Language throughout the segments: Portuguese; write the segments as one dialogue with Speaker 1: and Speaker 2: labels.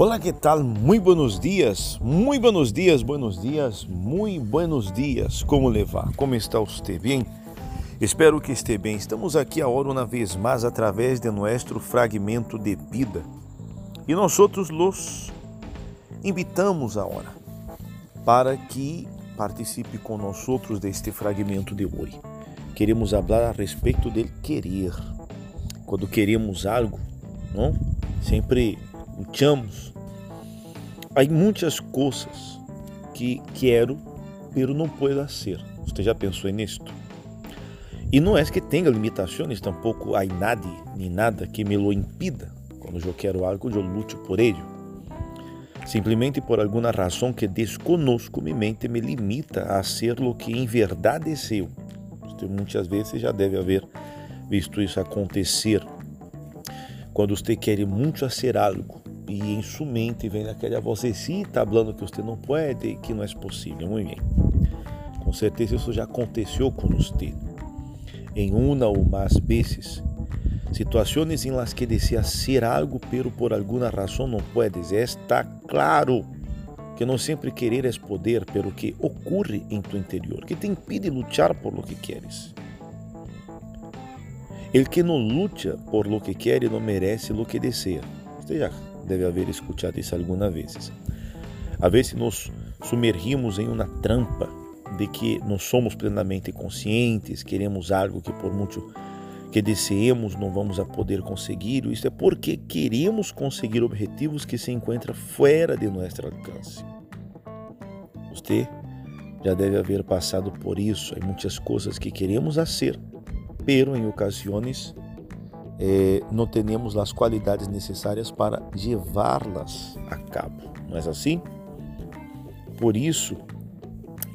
Speaker 1: Olá, que tal? Muito buenos dias, muito buenos dias, buenos dias, muito buenos dias. Como levar? Como está você? Bem? Espero que esteja bem. Estamos aqui agora uma vez mais através de nosso fragmento de vida. E nós outros los invitamos agora para que participe com nós outros deste fragmento de hoje. Queremos falar a respeito de querer. Quando queremos algo, não? Sempre lutamos. Há muitas coisas que quero, pero não posso ser. Você já pensou nisto? E não é que tenha limitações, tampouco há nada nem nada que me lo impida. Quando eu quero algo, eu luto por ele. Simplesmente por alguma razão que desconosco, minha mente me limita a ser o que em verdade é. Você muitas vezes já deve haver visto isso acontecer. Quando você quer muito ser algo e em sua mente vem aquela vocecita falando que você não pode, que não é possível. Muito bem. Com certeza isso já aconteceu com você em uma ou mais vezes. Situações em las que desea ser algo, pero por alguma razão não puedes. Está claro que não sempre querer é poder, pero que ocorre em tu interior, que te impide lutar por lo que queres. El que não luta por lo que quer não merece lo que deseja. Já deve haver escutado isso algumas vezes. A vezes nos sumergimos em uma trampa de que não somos plenamente conscientes, queremos algo que por muito que deseemos não vamos a poder conseguir. Isso é porque queremos conseguir objetivos que se encontram fora de nosso alcance. Você já deve haver passado por isso. Há muitas coisas que queremos fazer, pero em ocasiões eh, não temos as qualidades necessárias para levá-las a cabo. Não é assim? Por isso,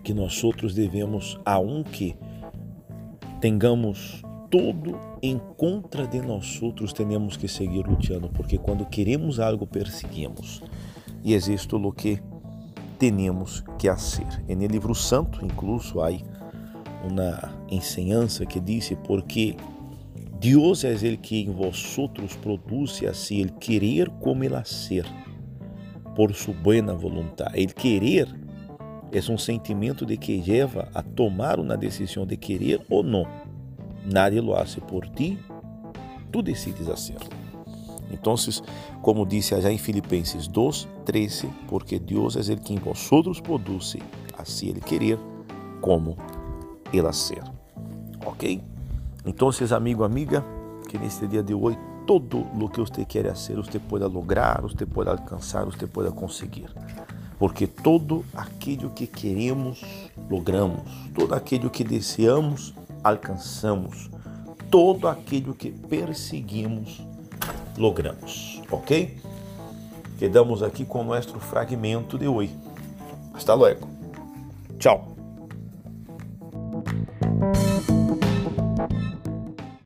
Speaker 1: que nós outros devemos, aunque tenhamos tudo em contra de nós outros, temos que seguir lutando, porque quando queremos algo, perseguimos. E existe o que temos que fazer. E no livro santo, incluso, há uma enseñança que diz, porque Deus é ele que em vós outros produz assim ele querer como ele ser, por sua boa vontade. Ele querer é um sentimento de que leva a tomar uma decisão de querer ou não. Nadie lo hace por ti, tu decides hacerlo. Então, como disse já em Filipenses 2, 13, porque Deus é ele que em vosotros produz assim ele querer como ele hacer. Ok? Então, amigo, amiga, que neste dia de hoje, todo o que você quer fazer, você pode lograr, você pode alcançar, você pode conseguir porque todo aquilo que queremos, logramos, todo aquilo que desejamos, alcançamos, todo aquilo que perseguimos, logramos, ok? Quedamos aqui com o nosso fragmento de hoje. Hasta luego. Tchau.